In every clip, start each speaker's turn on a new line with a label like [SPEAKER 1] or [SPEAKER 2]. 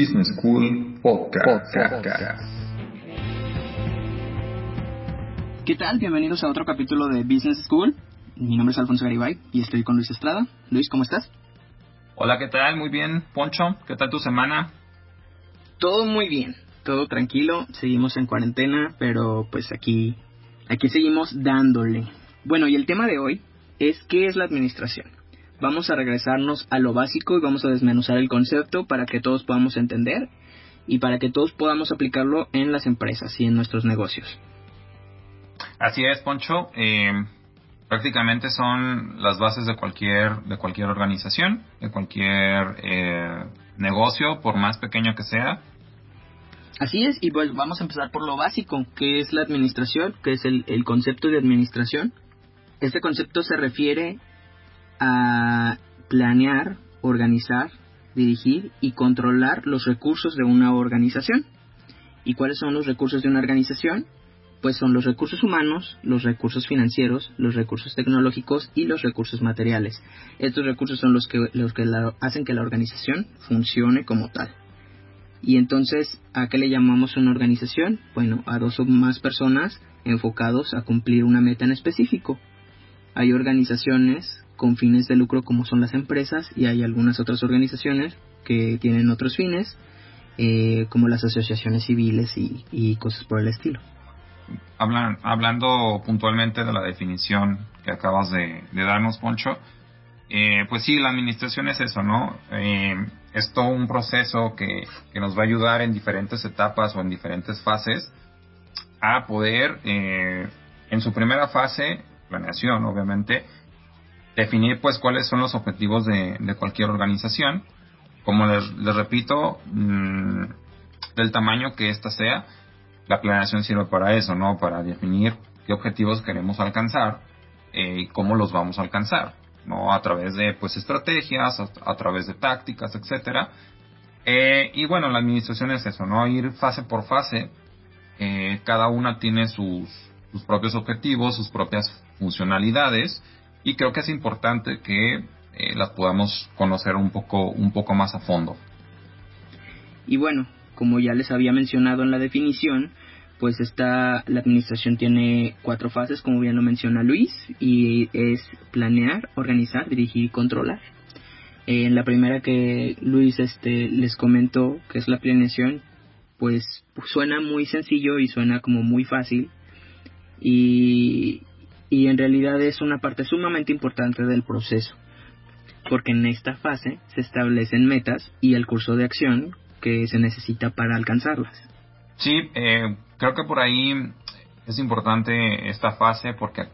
[SPEAKER 1] Business School Podcast.
[SPEAKER 2] ¿Qué tal? Bienvenidos a otro capítulo de Business School. Mi nombre es Alfonso Garibay y estoy con Luis Estrada. Luis, ¿cómo estás?
[SPEAKER 3] Hola, ¿qué tal? Muy bien, Poncho. ¿Qué tal tu semana?
[SPEAKER 2] Todo muy bien, todo tranquilo. Seguimos en cuarentena, pero pues aquí, aquí seguimos dándole. Bueno, y el tema de hoy es ¿qué es la administración? Vamos a regresarnos a lo básico y vamos a desmenuzar el concepto para que todos podamos entender y para que todos podamos aplicarlo en las empresas y en nuestros negocios.
[SPEAKER 3] Así es, Poncho. Eh, prácticamente son las bases de cualquier de cualquier organización, de cualquier eh, negocio, por más pequeño que sea.
[SPEAKER 2] Así es, y pues vamos a empezar por lo básico, que es la administración, que es el, el concepto de administración. Este concepto se refiere a planear, organizar, dirigir y controlar los recursos de una organización. ¿Y cuáles son los recursos de una organización? Pues son los recursos humanos, los recursos financieros, los recursos tecnológicos y los recursos materiales. Estos recursos son los que, los que hacen que la organización funcione como tal. Y entonces, ¿a qué le llamamos una organización? Bueno, a dos o más personas enfocados a cumplir una meta en específico. Hay organizaciones con fines de lucro como son las empresas y hay algunas otras organizaciones que tienen otros fines eh, como las asociaciones civiles y, cosas por el estilo.
[SPEAKER 3] Hablan, hablando puntualmente de la definición que acabas de, darnos, Poncho, eh, pues sí, la administración es eso, ¿no? Eh, es todo un proceso que, que, nos va a ayudar en diferentes etapas o en diferentes fases a poder, en su primera fase, planeación, obviamente, definir pues cuáles son los objetivos de, cualquier organización. Como les, repito, mm, del tamaño que ésta sea, la planeación sirve para eso, ¿no? Para definir qué objetivos queremos alcanzar eh, y cómo los vamos a alcanzar, ¿no? A través de pues estrategias, a, través de tácticas, etcétera. Eh, y bueno, la administración es eso, ¿no? Ir fase por fase. Eh, cada una tiene sus, sus propios objetivos, sus propias funcionalidades y creo que es importante que eh, las podamos conocer un poco, un poco más a fondo.
[SPEAKER 2] Y bueno, como ya les había mencionado en la definición, pues esta, la administración tiene cuatro fases, como bien lo menciona Luis, y es planear, organizar, dirigir y controlar. en la primera que Luis este, les comentó, que es la planeación, pues suena muy sencillo y suena como muy fácil. Y, realidad es una parte sumamente importante del proceso, porque en esta fase se establecen metas y el curso de acción que se necesita para alcanzarlas.
[SPEAKER 3] Sí, eh, creo que por ahí es importante esta fase porque,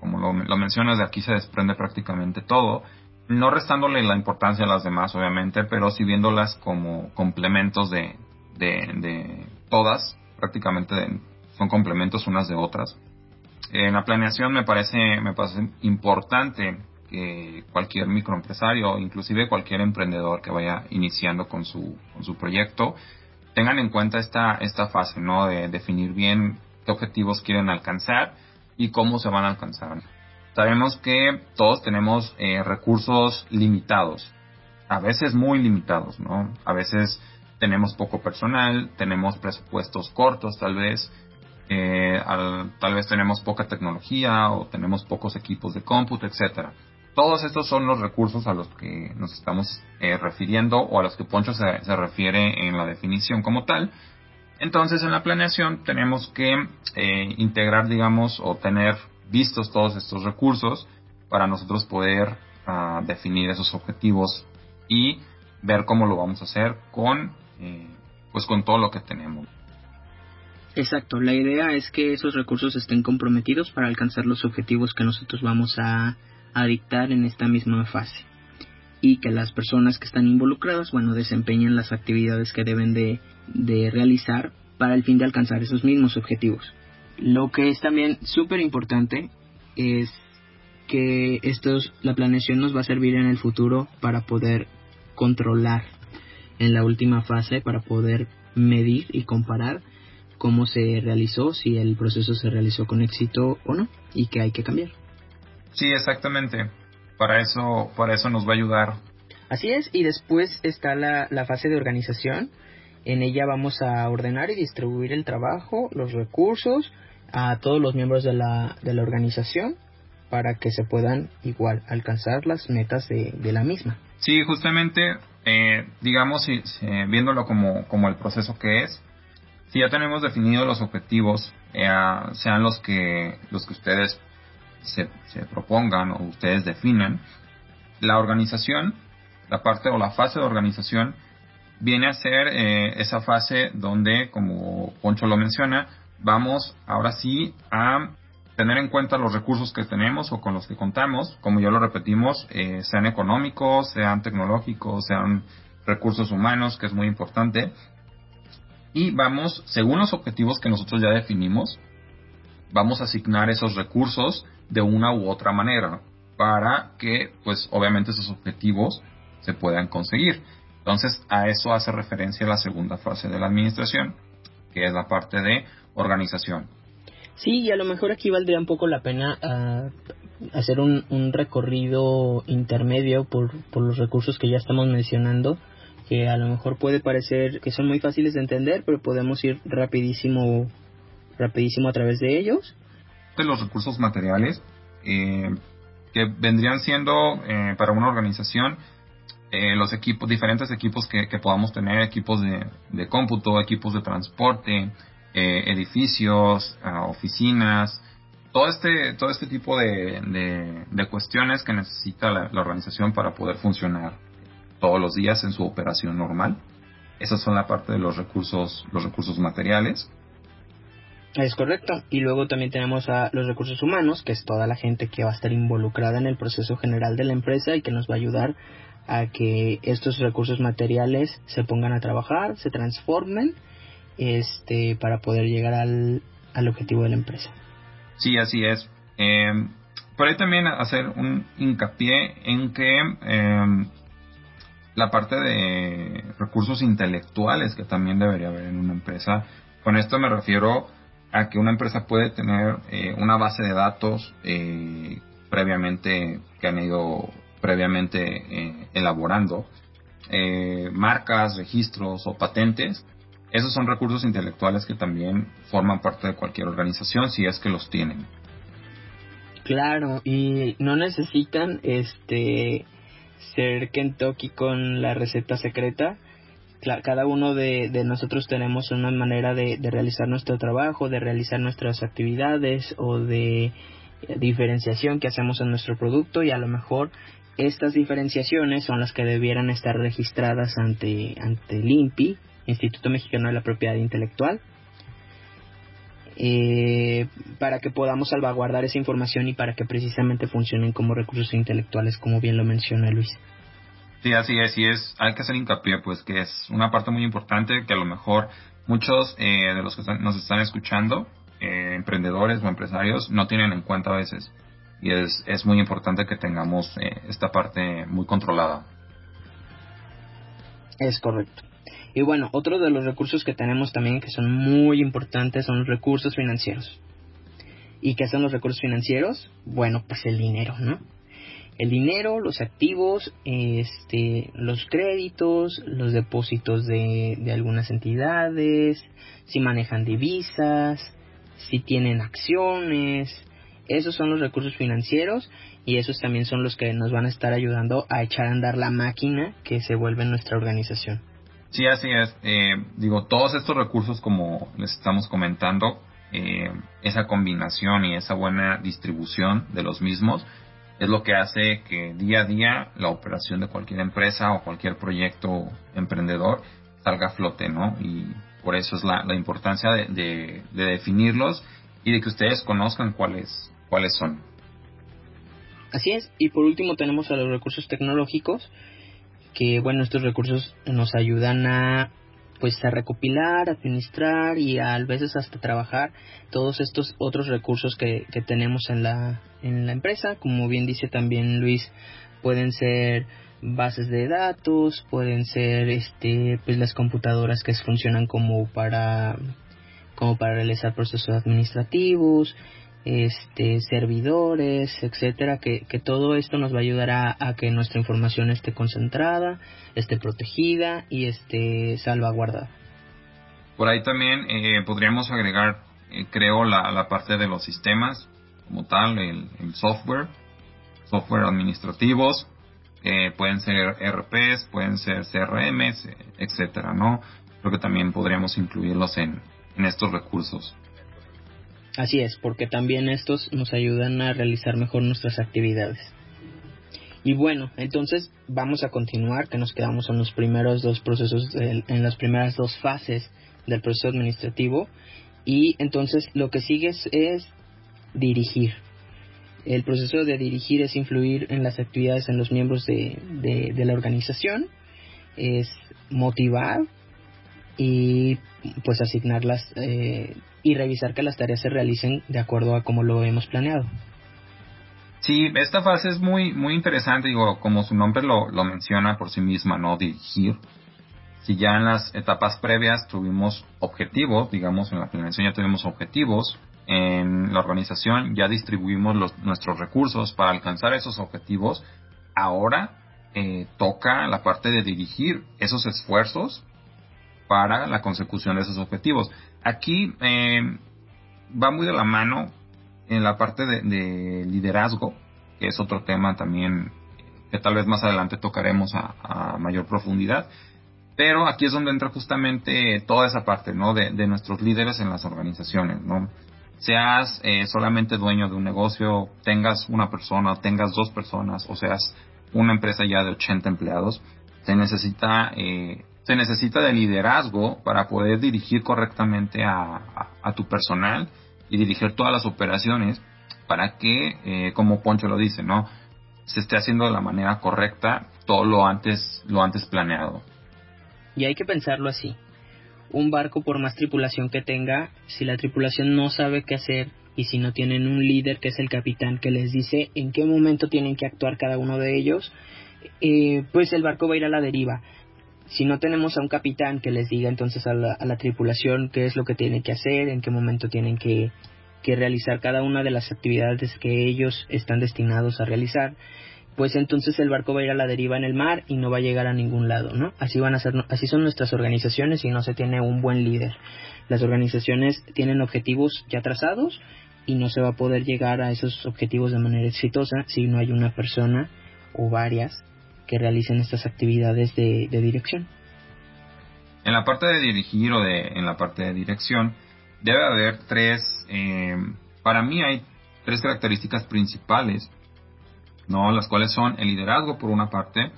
[SPEAKER 3] como lo, mencionas, de aquí se desprende prácticamente todo, no restándole la importancia a las demás, obviamente, pero sí viéndolas como complementos de, de, de todas, prácticamente son complementos unas de otras. En la planeación me parece, me parece importante que cualquier microempresario, inclusive cualquier emprendedor que vaya iniciando con su, con su proyecto, tengan en cuenta esta, esta fase, ¿no? De definir bien qué objetivos quieren alcanzar y cómo se van a alcanzar. Sabemos que todos tenemos eh, recursos limitados, a veces muy limitados, ¿no? A veces tenemos poco personal, tenemos presupuestos cortos tal vez, eh, tal vez tenemos poca tecnología o tenemos pocos equipos de cómputo, etcétera. Todos estos son los recursos a los que nos estamos eh, refiriendo o a los que Poncho se, se, refiere en la definición como tal. Entonces, en la planeación tenemos que eh, integrar, digamos, o tener vistos todos estos recursos para nosotros poder uh, definir esos objetivos y ver cómo lo vamos a hacer con, eh, pues, con todo lo que tenemos.
[SPEAKER 2] Exacto, la idea es que esos recursos estén comprometidos para alcanzar los objetivos que nosotros vamos a, dictar en esta misma fase y que las personas que están involucradas, bueno, desempeñen las actividades que deben de, de realizar para el fin de alcanzar esos mismos objetivos. Lo que es también súper importante es que estos, la planeación nos va a servir en el futuro para poder controlar en la última fase, para poder medir y comparar cómo se realizó, si el proceso se realizó con éxito o no y qué hay que cambiar.
[SPEAKER 3] Sí, exactamente. Para eso, para eso nos va a ayudar.
[SPEAKER 2] Así es, y después está la, la fase de organización, En ella vamos a ordenar y distribuir el trabajo, los recursos a todos los miembros de la, de la organización para que se puedan igual alcanzar las metas de, de la misma.
[SPEAKER 3] Sí, justamente, eh, digamos, viéndolo como, como el proceso que es, si ya tenemos definidos los objetivos, eh, sean los que, los que ustedes se, se propongan o ustedes definan, la organización, la parte o la fase de organización, viene a ser eh, esa fase donde, como Poncho lo menciona, vamos ahora sí a tener en cuenta los recursos que tenemos o con los que contamos, como ya lo repetimos, eh, sean económicos, sean tecnológicos, sean recursos humanos, que es muy importante. Y vamos, según los objetivos que nosotros ya definimos, vamos a asignar esos recursos de una u otra manera para que, pues, obviamente esos objetivos se puedan conseguir. Entonces, a eso hace referencia la segunda fase de la administración, que es la parte de organización.
[SPEAKER 2] Sí, y a lo mejor aquí valdría un poco la pena ah, hacer un, un, recorrido intermedio por, por los recursos que ya estamos mencionando, que a lo mejor puede parecer que son muy fáciles de entender, pero podemos ir rapidísimo, rapidísimo a través de ellos.
[SPEAKER 3] De los recursos materiales, eh, que vendrían siendo eh, para una organización eh, los equipos, diferentes equipos que, podamos tener, equipos de, cómputo, equipos de transporte, eh, edificios, ah, oficinas, todo este, todo este tipo de, de, cuestiones que necesita la, organización para poder funcionar todos los días en su operación normal. Esas son la parte de los recursos, los recursos materiales.
[SPEAKER 2] Es correcto. Y luego también tenemos a los recursos humanos, que es toda la gente que va a estar involucrada en el proceso general de la empresa y que nos va a ayudar a que estos recursos materiales se pongan a trabajar, se transformen este para poder llegar al, al objetivo de la empresa.
[SPEAKER 3] Sí, así es. Eh, por ahí también hacer un hincapié en que em, la parte de recursos intelectuales que también debería haber en una empresa, con esto me refiero a que una empresa puede tener eh, una base de datos eh, previamente que han ido previamente eh, elaborando, eh, marcas, registros o patentes, esos son recursos intelectuales que también forman parte de cualquier organización si es que los tienen.
[SPEAKER 2] Claro, y no necesitan este ser Kentucky con la receta secreta. Cada uno de, nosotros tenemos una manera de, de, realizar nuestro trabajo, de realizar nuestras actividades o de diferenciación que hacemos en nuestro producto y a lo mejor estas diferenciaciones son las que debieran estar registradas ante, ante el INPI, Instituto Mexicano de la Propiedad Intelectual, eh, para que podamos salvaguardar esa información y para que precisamente funcionen como recursos intelectuales, como bien lo menciona Luis.
[SPEAKER 3] Sí, así es, y es, hay que hacer hincapié, pues que es una parte muy importante que a lo mejor muchos eh, de los que nos están escuchando, eh, emprendedores o empresarios, no tienen en cuenta a veces y es, es muy importante que tengamos eh, esta parte muy controlada.
[SPEAKER 2] Es correcto. Y bueno, otro de los recursos que tenemos también que son muy importantes son los recursos financieros. ¿Y qué son los recursos financieros? Bueno, pues el dinero, ¿no? El dinero, los activos, este, los créditos, los depósitos de, de algunas entidades, si manejan divisas, si tienen acciones, esos son los recursos financieros y esos también son los que nos van a estar ayudando a echar a andar la máquina que se vuelve nuestra organización.
[SPEAKER 3] Sí, así es. Eh, digo, todos estos recursos, como les estamos comentando, eh, esa combinación y esa buena distribución de los mismos es lo que hace que día a día la operación de cualquier empresa o cualquier proyecto emprendedor salga a flote, ¿no? Y por eso es la, importancia de, de definirlos y de que ustedes conozcan cuáles cuáles son.
[SPEAKER 2] Así es, y por último tenemos a los recursos tecnológicos, que bueno, estos recursos nos ayudan a pues a recopilar, administrar y a, veces hasta trabajar todos estos otros recursos que, que tenemos en la, en la empresa. Como bien dice también Luis, pueden ser bases de datos, pueden ser este pues las computadoras que funcionan como para como para realizar procesos administrativos, este, servidores, etcétera, que, todo esto nos va a ayudar a, que nuestra información esté concentrada, esté protegida y esté salvaguardada.
[SPEAKER 3] Por ahí también eh, podríamos agregar, eh, creo, la, la, parte de los sistemas como tal, el, software, software administrativos, pueden ser RPs, pueden ser CRMs, etcétera, ¿no? Creo que también podríamos incluirlos en estos recursos.
[SPEAKER 2] Así es, porque también estos nos ayudan a realizar mejor nuestras actividades. Y bueno, entonces vamos a continuar, que nos quedamos en los primeros dos procesos, en las primeras dos fases del proceso administrativo. Y entonces lo que sigue es, dirigir. El proceso de dirigir es influir en las actividades en los miembros de, de, la organización, es motivar y pues asignarlas eh, y revisar que las tareas se realicen de acuerdo a como lo hemos planeado.
[SPEAKER 3] Sí, esta fase es muy, muy interesante, digo, como su nombre lo, lo menciona por sí misma, ¿no? Dirigir. Si ya en las etapas previas tuvimos objetivos, digamos, en la planeación ya tuvimos objetivos, en la organización ya distribuimos los, nuestros recursos para alcanzar esos objetivos, ahora eh, toca la parte de dirigir esos esfuerzos para la consecución de esos objetivos. Aquí eh, va muy de la mano en la parte de, liderazgo, que es otro tema también que tal vez más adelante tocaremos a, mayor profundidad. Pero aquí es donde entra justamente toda esa parte, ¿no? De, nuestros líderes en las organizaciones, ¿no? Seas eh, solamente dueño de un negocio, tengas una persona, tengas dos personas, o seas una empresa ya de 80 empleados, se necesita, eh, se necesita de liderazgo para poder dirigir correctamente a tu personal y dirigir todas las operaciones para que, eh, como Poncho lo dice, ¿no? Se esté haciendo de la manera correcta todo lo antes, lo antes planeado.
[SPEAKER 2] Y hay que pensarlo así. Un barco, por más tripulación que tenga, si la tripulación no sabe qué hacer y si no tienen un líder que es el capitán que les dice en qué momento tienen que actuar cada uno de ellos, eh, pues el barco va a ir a la deriva si no tenemos a un capitán que les diga entonces a la, tripulación qué es lo que tiene que hacer, en qué momento tienen que, realizar cada una de las actividades que ellos están destinados a realizar, pues entonces el barco va a ir a la deriva en el mar y no va a llegar a ningún lado, ¿no? Así van a ser, así son nuestras organizaciones si no se tiene un buen líder. Las organizaciones tienen objetivos ya trazados y no se va a poder llegar a esos objetivos de manera exitosa si no hay una persona o varias que realicen estas actividades de, dirección.
[SPEAKER 3] En la parte de dirigir o de, en la parte de dirección, debe haber tres, eh, para mí hay tres características principales, ¿no? Las cuales son el liderazgo por una parte,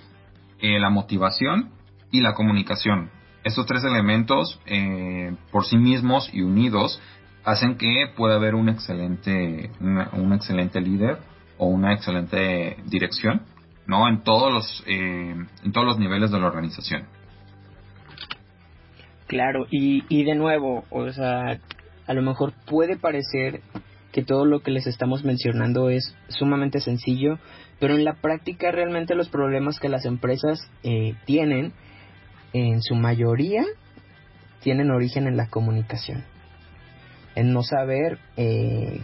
[SPEAKER 3] eh, la motivación y la comunicación. Estos tres elementos, eh, por sí mismos y unidos, hacen que pueda haber un excelente, un excelente líder o una excelente dirección ¿no? En todos los, eh, en todos los niveles de la organización.
[SPEAKER 2] Claro, y, y de nuevo, o sea, a lo mejor puede parecer que todo lo que les estamos mencionando es sumamente sencillo, pero en la práctica realmente los problemas que las empresas eh, tienen, en su mayoría, tienen origen en la comunicación, en no saber eh,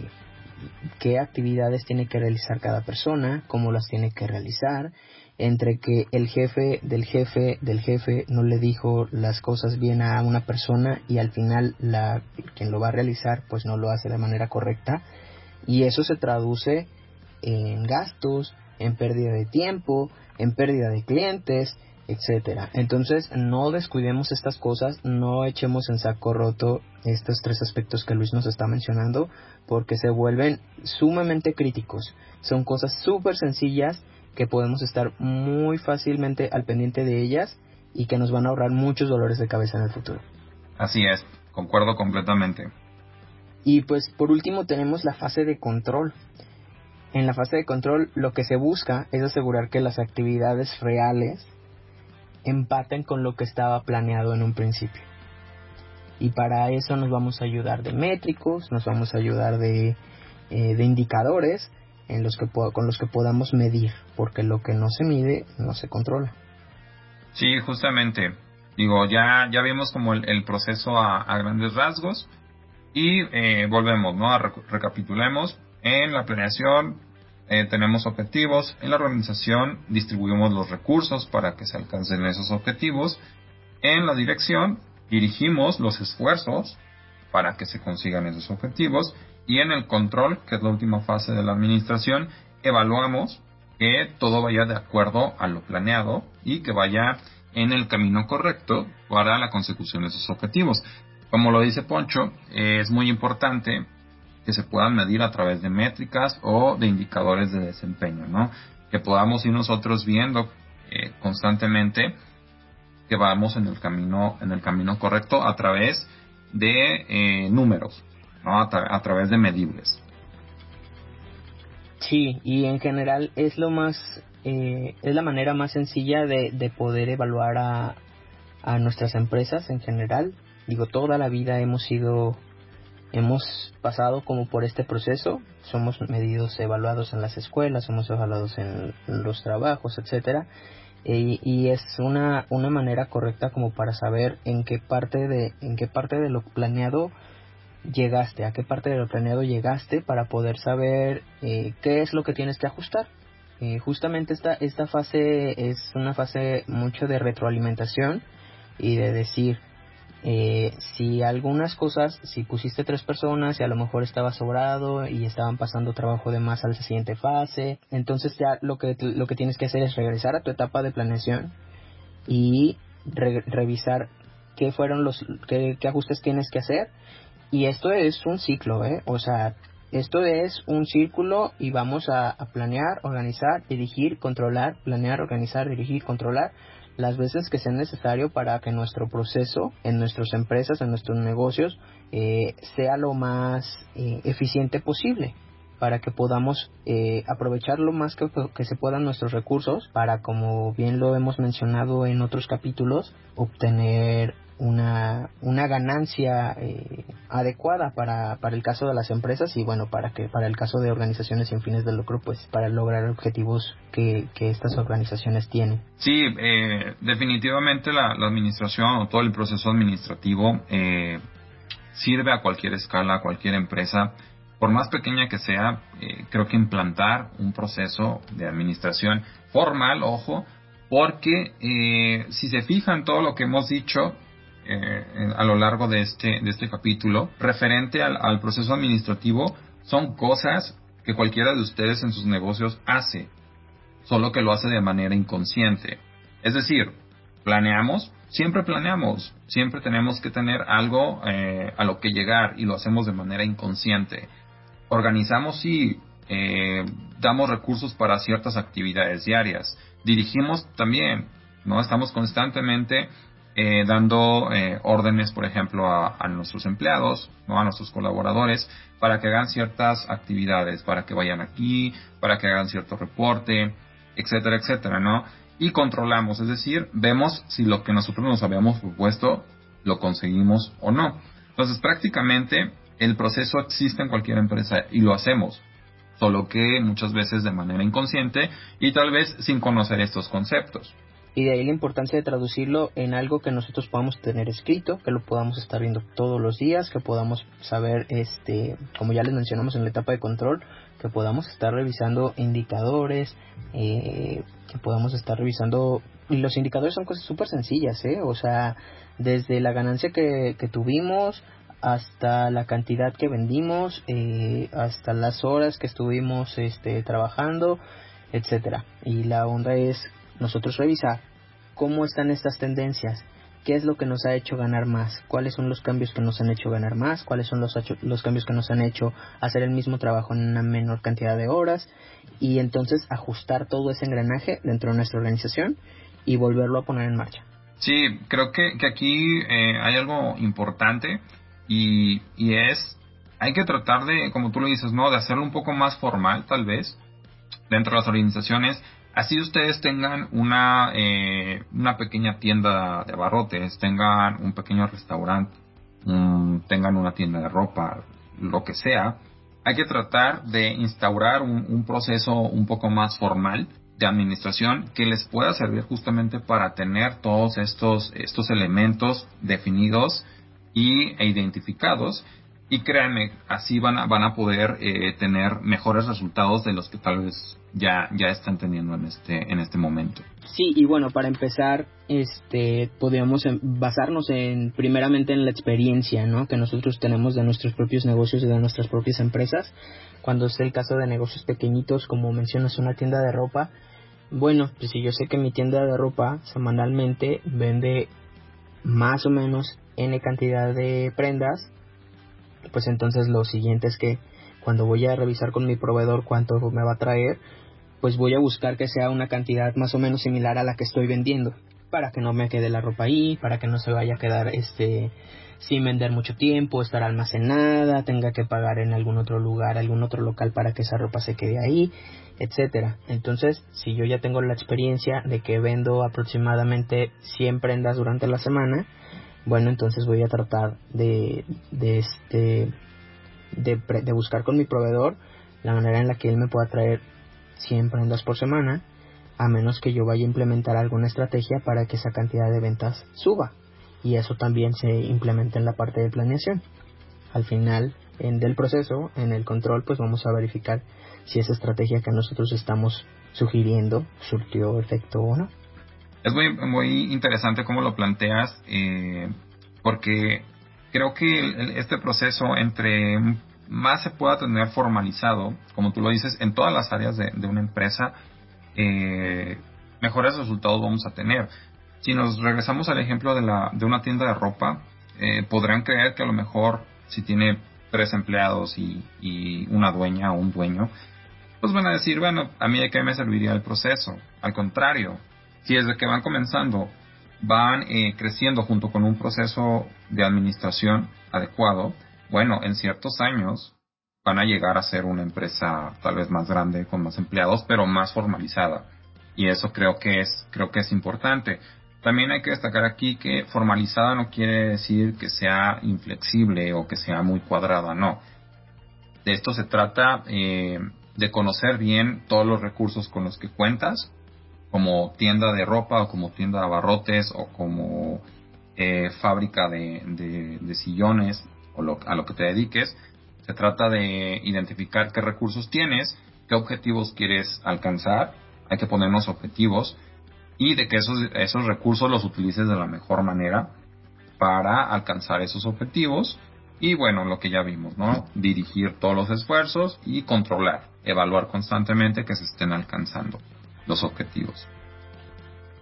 [SPEAKER 2] qué actividades tiene que realizar cada persona, cómo las tiene que realizar, entre que el jefe del jefe del jefe no le dijo las cosas bien a una persona y al final la quien lo va a realizar pues no lo hace de manera correcta. Y eso se traduce en gastos, en pérdida de tiempo, en pérdida de clientes, etcétera. Entonces, no descuidemos estas cosas, no echemos en saco roto estos tres aspectos que Luis nos está mencionando, porque se vuelven sumamente críticos. Son cosas súper sencillas que podemos estar muy fácilmente al pendiente de ellas y que nos van a ahorrar muchos dolores de cabeza en el futuro.
[SPEAKER 3] Así es, concuerdo completamente.
[SPEAKER 2] Y pues por último tenemos la fase de control. En la fase de control lo que se busca es asegurar que las actividades reales empaten con lo que estaba planeado en un principio. Y para eso nos vamos a ayudar de métricos, nos vamos a ayudar de, eh, de indicadores en los que con los que podamos medir, porque lo que no se mide no se controla.
[SPEAKER 3] Sí, justamente. Digo, ya, ya vimos como el, proceso a, grandes rasgos y eh, volvemos, ¿no? recapitulemos. En la planeación eh, tenemos objetivos, en la organización distribuimos los recursos para que se alcancen esos objetivos, en la dirección dirigimos los esfuerzos para que se consigan esos objetivos. Y en el control, que es la última fase de la administración, evaluamos que todo vaya de acuerdo a lo planeado y que vaya en el camino correcto para la consecución de esos objetivos. Como lo dice Poncho, es muy importante que se puedan medir a través de métricas o de indicadores de desempeño, ¿no? Que podamos ir nosotros viendo eh, constantemente que vamos en el camino en el camino correcto a través de eh, números, ¿no? A, través de medibles.
[SPEAKER 2] Sí, y en general es lo más eh, es la manera más sencilla de, de poder evaluar a, a nuestras empresas en general. Digo, toda la vida hemos sido hemos pasado como por este proceso, somos medidos, evaluados en las escuelas, somos evaluados en los trabajos, etcétera, y, es una, una manera correcta como para saber en qué parte de en qué parte de lo planeado llegaste, a qué parte de lo planeado llegaste para poder saber eh, qué es lo que tienes que ajustar. Eh, justamente esta, esta fase es una fase mucho de retroalimentación y de decir, eh, si algunas cosas, si pusiste tres personas y a lo mejor estaba sobrado y estaban pasando trabajo de más a la siguiente fase, entonces ya lo que, lo que tienes que hacer es regresar a tu etapa de planeación y revisar qué fueron los, qué, ajustes tienes que hacer. Y esto es un ciclo, ¿eh? O sea, esto es un círculo y vamos a, a planear, organizar, dirigir, controlar, planear, organizar, dirigir, controlar las veces que sea necesario para que nuestro proceso en nuestras empresas, en nuestros negocios, eh, sea lo más eh, eficiente posible para que podamos eh, aprovechar lo más que, que, se puedan nuestros recursos para, como bien lo hemos mencionado en otros capítulos, obtener una, una ganancia eh, adecuada para, para el caso de las empresas y bueno para que para el caso de organizaciones sin fines de lucro pues para lograr objetivos que, que estas organizaciones tienen.
[SPEAKER 3] Sí eh, definitivamente la, administración o todo el proceso administrativo eh, sirve a cualquier escala a cualquier empresa. Por más pequeña que sea creo que implantar un proceso de administración formal ojo porque si se fijan todo lo que hemos dicho eh, a lo largo de este, de este capítulo, referente al, proceso administrativo, son cosas que cualquiera de ustedes en sus negocios hace, solo que lo hace de manera inconsciente. Es decir, planeamos, siempre planeamos, siempre tenemos que tener algo eh, a lo que llegar y lo hacemos de manera inconsciente. Organizamos y eh, damos recursos para ciertas actividades diarias. Dirigimos también, ¿no? Estamos constantemente eh, dando eh, órdenes, por ejemplo, a, nuestros empleados, ¿no? a nuestros colaboradores, para que hagan ciertas actividades, para que vayan aquí, para que hagan cierto reporte, etcétera, etcétera, ¿no? Y controlamos, es decir, vemos si lo que nosotros nos habíamos propuesto lo conseguimos o no. Entonces, prácticamente el proceso existe en cualquier empresa y lo hacemos, solo que muchas veces de manera inconsciente y tal vez sin conocer estos conceptos
[SPEAKER 2] y de ahí la importancia de traducirlo en algo que nosotros podamos tener escrito, que lo podamos estar viendo todos los días, que podamos saber, este, como ya les mencionamos en la etapa de control, que podamos estar revisando indicadores, eh, que podamos estar revisando, y los indicadores son cosas súper sencillas, ¿eh? O sea, desde la ganancia que, que tuvimos, hasta la cantidad que vendimos, eh, hasta las horas que estuvimos este, trabajando, etcétera. Y la onda es nosotros revisar cómo están estas tendencias, qué es lo que nos ha hecho ganar más, cuáles son los cambios que nos han hecho ganar más, cuáles son los, los cambios que nos han hecho hacer el mismo trabajo en una menor cantidad de horas y entonces ajustar todo ese engranaje dentro de nuestra organización y volverlo a poner en marcha.
[SPEAKER 3] Sí, creo que, que aquí eh, hay algo importante y, y es, hay que tratar de, como tú lo dices, ¿no? De hacerlo un poco más formal tal vez dentro de las organizaciones Así ustedes tengan una, eh, una pequeña tienda de abarrotes, tengan un pequeño restaurante, tengan una tienda de ropa, lo que sea, hay que tratar de instaurar un, proceso un poco más formal de administración que les pueda servir justamente para tener todos estos, estos elementos definidos y, e identificados y créanme, así van a, van a poder eh, tener mejores resultados de los que tal vez ya, ya están teniendo en este, en este momento.
[SPEAKER 2] Sí, y bueno, para empezar, este, podríamos em, basarnos en, primeramente en la experiencia, ¿no? Que nosotros tenemos de nuestros propios negocios y de nuestras propias empresas. Cuando es el caso de negocios pequeñitos, como mencionas, una tienda de ropa, bueno, pues si yo sé que mi tienda de ropa semanalmente vende más o menos N cantidad de prendas, pues entonces lo siguiente es que cuando voy a revisar con mi proveedor cuánto me va a traer, pues voy a buscar que sea una cantidad más o menos similar a la que estoy vendiendo para que no me quede la ropa ahí, para que no se vaya a quedar este sin vender mucho tiempo, estar almacenada, tenga que pagar en algún otro lugar, algún otro local para que esa ropa se quede ahí, etcétera. Entonces, si yo ya tengo la experiencia de que vendo aproximadamente 100 prendas durante la semana, bueno, entonces voy a tratar de, de, este, de, de buscar con mi proveedor la manera en la que él me pueda traer 100 prendas por semana, a menos que yo vaya a implementar alguna estrategia para que esa cantidad de ventas suba. Y eso también se implementa en la parte de planeación. Al final en del proceso, en el control, pues vamos a verificar si esa estrategia que nosotros estamos sugiriendo surtió efecto o no.
[SPEAKER 3] Es muy, muy interesante cómo lo planteas, eh, porque creo que este proceso entre más se pueda tener formalizado, como tú lo dices, en todas las áreas de, una empresa, eh, mejores resultados vamos a tener. Si nos regresamos al ejemplo de, la, de una tienda de ropa, eh, podrán creer que a lo mejor si tiene tres empleados y, y, una dueña o un dueño, pues van a decir, bueno, a mí de qué me serviría el proceso. Al contrario, si desde que van comenzando van eh, creciendo junto con un proceso de administración adecuado, bueno, en ciertos años van a llegar a ser una empresa tal vez más grande, con más empleados, pero más formalizada. Y eso creo que es, creo que es importante. También hay que destacar aquí que formalizada no quiere decir que sea inflexible o que sea muy cuadrada, no. De esto se trata eh, de conocer bien todos los recursos con los que cuentas como tienda de ropa o como tienda de abarrotes o como eh, fábrica de, sillones o a lo que te dediques. Se trata de identificar qué recursos tienes, qué objetivos quieres alcanzar. Hay que ponernos objetivos y de que esos, esos recursos los utilices de la mejor manera para alcanzar esos objetivos. Y bueno, lo que ya vimos, ¿no? Dirigir todos los esfuerzos y controlar, evaluar constantemente que se estén alcanzando los objetivos.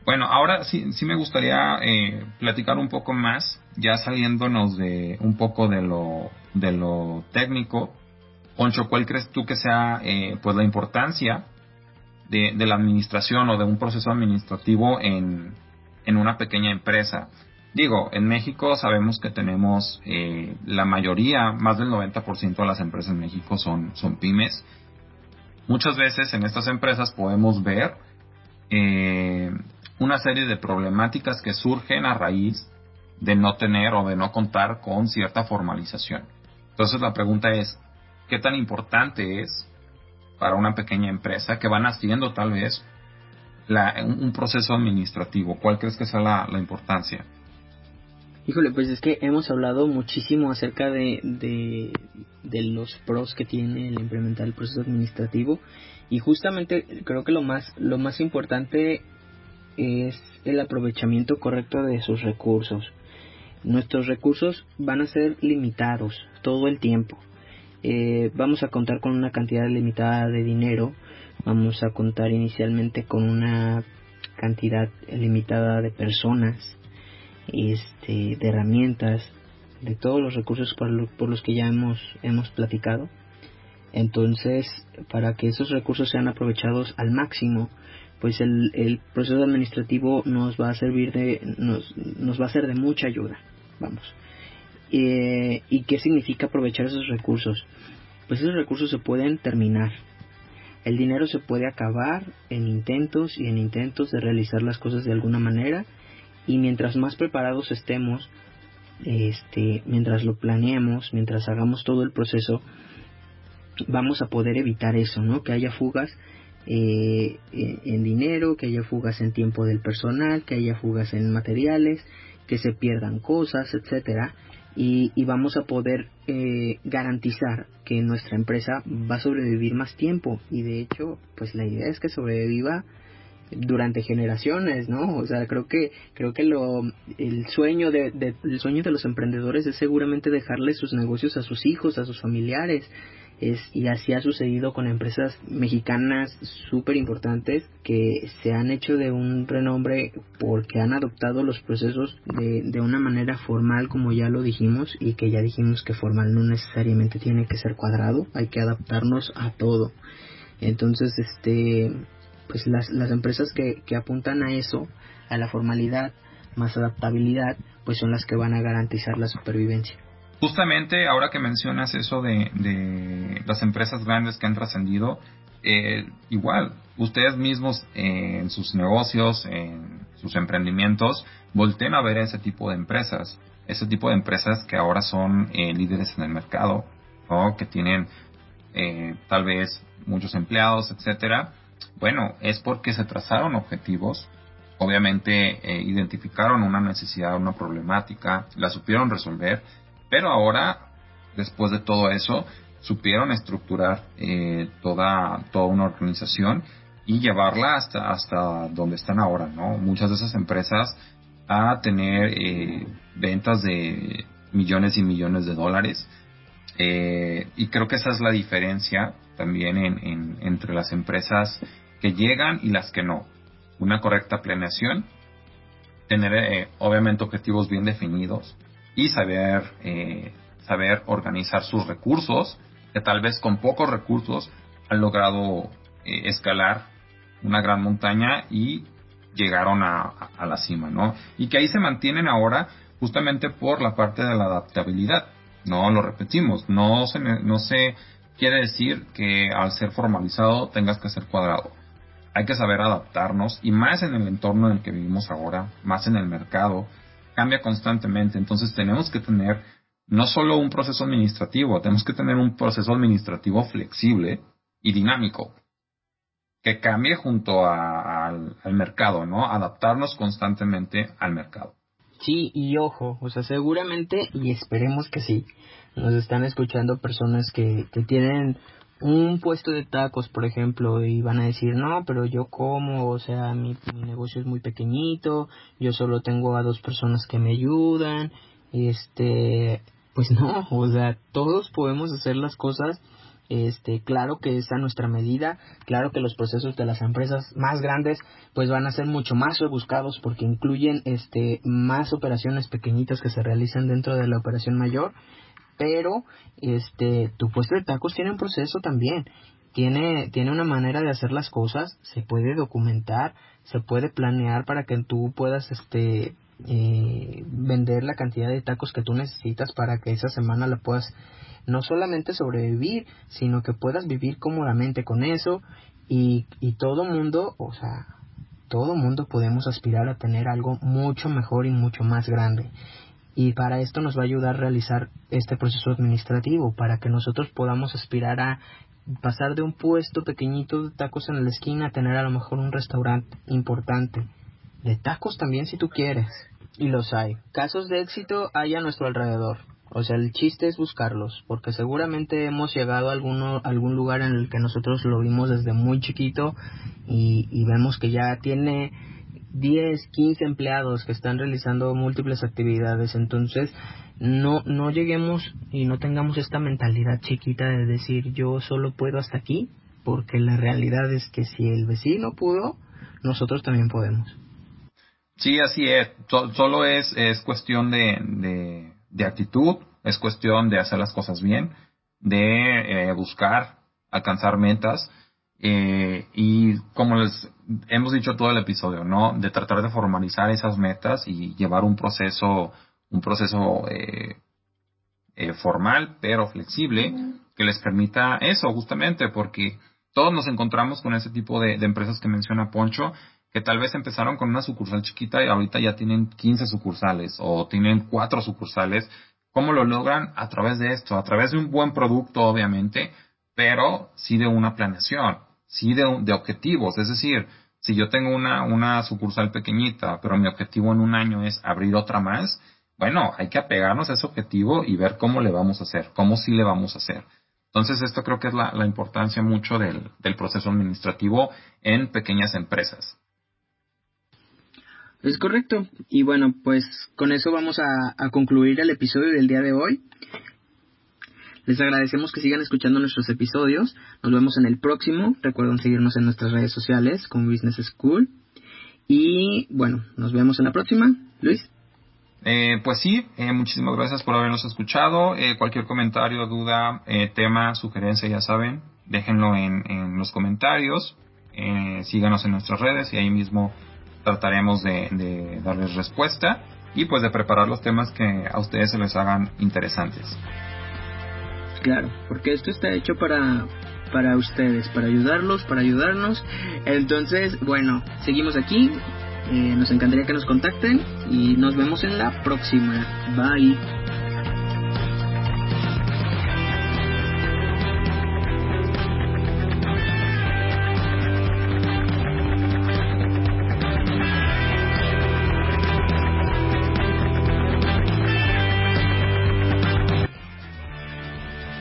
[SPEAKER 3] Bueno, ahora sí, sí me gustaría eh, platicar un poco más, ya saliéndonos de un poco de lo, de lo técnico. Poncho, ¿cuál crees tú que sea eh, pues la importancia de, la administración o de un proceso administrativo en, en una pequeña empresa? Digo, en México sabemos que tenemos eh, la mayoría, más del 90% de las empresas en México son, son pymes Muchas veces en estas empresas podemos ver eh, una serie de problemáticas que surgen a raíz de no tener o de no contar con cierta formalización. Entonces la pregunta es, ¿qué tan importante es para una pequeña empresa que van haciendo tal vez un, proceso administrativo? ¿Cuál crees que sea la, la importancia?
[SPEAKER 2] Híjole, pues es que hemos hablado muchísimo acerca de, de, los pros que tiene el implementar el proceso administrativo y justamente creo que lo más, lo más importante es el aprovechamiento correcto de sus recursos. Nuestros recursos van a ser limitados todo el tiempo. Eh, vamos a contar con una cantidad limitada de dinero, vamos a contar inicialmente con una cantidad limitada de personas, este, de herramientas, de todos los recursos por, los que ya hemos, hemos platicado. Entonces, para que esos recursos sean aprovechados al máximo, pues el, el proceso administrativo nos va a servir de, nos, nos va a ser de mucha ayuda. Vamos. Eh, ¿Y qué significa aprovechar esos recursos? Pues esos recursos se pueden terminar. El dinero se puede acabar en intentos y en intentos de realizar las cosas de alguna manera y mientras más preparados estemos, este, mientras lo planeemos, mientras hagamos todo el proceso, vamos a poder evitar eso, ¿no? Que haya fugas eh, en dinero, que haya fugas en tiempo del personal, que haya fugas en materiales, que se pierdan cosas, etcétera. y, y vamos a poder eh, garantizar que nuestra empresa va a sobrevivir más tiempo y de hecho pues la idea es que sobreviva durante generaciones, ¿no? O sea, creo que creo que lo el sueño de, de, el sueño de los emprendedores es seguramente dejarle sus negocios a sus hijos, a sus familiares y así ha sucedido con empresas mexicanas súper importantes que se han hecho de un renombre porque han adoptado los procesos de, de una manera formal como ya lo dijimos y que ya dijimos que formal no necesariamente tiene que ser cuadrado, hay que adaptarnos a todo. Entonces, este, pues las, las empresas que, que apuntan a eso, a la formalidad más adaptabilidad, pues son las que van a garantizar la supervivencia.
[SPEAKER 3] Justamente ahora que mencionas eso de, las empresas grandes que han trascendido, eh, igual, ustedes mismos eh, en sus negocios, en sus emprendimientos, volteen a ver ese tipo de empresas, ese tipo de empresas que ahora son eh, líderes en el mercado, ¿no? que tienen tal vez muchos empleados, etcétera. Bueno, es porque se trazaron objetivos, obviamente identificaron una necesidad, una problemática, la supieron resolver pero ahora, después de todo eso, supieron estructurar eh, toda, toda una organización y llevarla hasta, hasta donde están ahora, ¿no? Muchas de esas empresas a tener eh, ventas de millones y millones de dólares. Eh, y creo que esa es la diferencia también en, entre las empresas que llegan y las que no. Una correcta planeación, tener obviamente objetivos bien definidos, y saber, eh, saber organizar sus recursos, que tal vez con pocos recursos han logrado eh, escalar una gran montaña y llegaron a, a, la cima, ¿no? Y que ahí se mantienen ahora justamente por la parte de la adaptabilidad. No lo repetimos, no se, no se quiere decir que al ser formalizado tengas que ser cuadrado. Hay que saber adaptarnos y más en el entorno en el que vivimos ahora, más en el mercado, cambia constantemente. Entonces tenemos que tener no solo un proceso administrativo, tenemos que tener un proceso administrativo flexible y dinámico que cambie junto al, mercado, ¿no? Adaptarnos constantemente al mercado.
[SPEAKER 2] Sí, y ojo, o sea, seguramente, y esperemos que sí, nos están escuchando personas que, que tienen un puesto de tacos, por ejemplo, y van a decir, no, pero yo como, o sea, mi, negocio es muy pequeñito, yo solo tengo a dos personas que me ayudan, este, pues no, o sea, todos podemos hacer las cosas, este, claro que es a nuestra medida, claro que los procesos de las empresas más grandes, pues van a ser mucho más rebuscados porque incluyen, este, más operaciones pequeñitas que se realizan dentro de la operación mayor, pero este tu puesto de tacos tiene un proceso también. Tiene tiene una manera de hacer las cosas se puede documentar se puede planear para que tú puedas este eh, vender la cantidad de tacos que tú necesitas para que esa semana la puedas no solamente sobrevivir sino que puedas vivir cómodamente con eso y, y todo mundo o sea todo mundo podemos aspirar a tener algo mucho mejor y mucho más grande y para esto nos va a ayudar a realizar este proceso administrativo, para que nosotros podamos aspirar a pasar de un puesto pequeñito de tacos en la esquina a tener a lo mejor un restaurante importante. De tacos también si tú quieres. Y los hay. Casos de éxito hay a nuestro alrededor. O sea, el chiste es buscarlos, porque seguramente hemos llegado a, alguno, algún lugar en el que nosotros lo vimos desde muy chiquito y, vemos que ya tiene 10, 15 empleados que están realizando múltiples actividades. Entonces, no, no lleguemos y no tengamos esta mentalidad chiquita de decir yo solo puedo hasta aquí, porque la realidad es que si el vecino pudo, nosotros también podemos.
[SPEAKER 3] Sí, así es. Solo es, es cuestión de, de actitud, es cuestión de hacer las cosas bien, de eh, buscar alcanzar metas eh, y como les hemos dicho todo el episodio, ¿no? De tratar de formalizar esas metas y llevar un proceso, un proceso eh, eh, formal pero flexible que les permita eso justamente porque todos nos encontramos con ese tipo de, empresas que menciona Poncho que tal vez empezaron con una sucursal chiquita y ahorita ya tienen 15 sucursales o tienen cuatro sucursales. ¿Cómo lo logran? A través de esto, a través de un buen producto, obviamente, pero sí de una planeación sí de, de objetivos, es decir, si yo tengo una, una sucursal pequeñita, pero mi objetivo en un año es abrir otra más, bueno, hay que apegarnos a ese objetivo y ver cómo le vamos a hacer, cómo sí le vamos a hacer. Entonces, esto creo que es la, importancia mucho del, proceso administrativo en pequeñas empresas.
[SPEAKER 2] Es correcto. Y bueno, pues con eso vamos a, concluir el episodio del día de hoy. Les agradecemos que sigan escuchando nuestros episodios. Nos vemos en el próximo. Recuerden seguirnos en nuestras redes sociales como Business School. Y bueno, nos vemos en la próxima. Luis.
[SPEAKER 3] Eh, pues sí, eh, muchísimas gracias por habernos escuchado. Eh, cualquier comentario, duda, tema, sugerencia, ya saben, déjenlo en, los comentarios. síganos en nuestras redes y ahí mismo trataremos de, darles respuesta y pues de preparar los temas que a ustedes se les hagan interesantes.
[SPEAKER 2] Claro, porque esto está hecho para para ustedes, para ayudarlos, para ayudarnos. Entonces, bueno, seguimos aquí eh, nos encantaría que nos contacten y nos vemos en la próxima. Bye.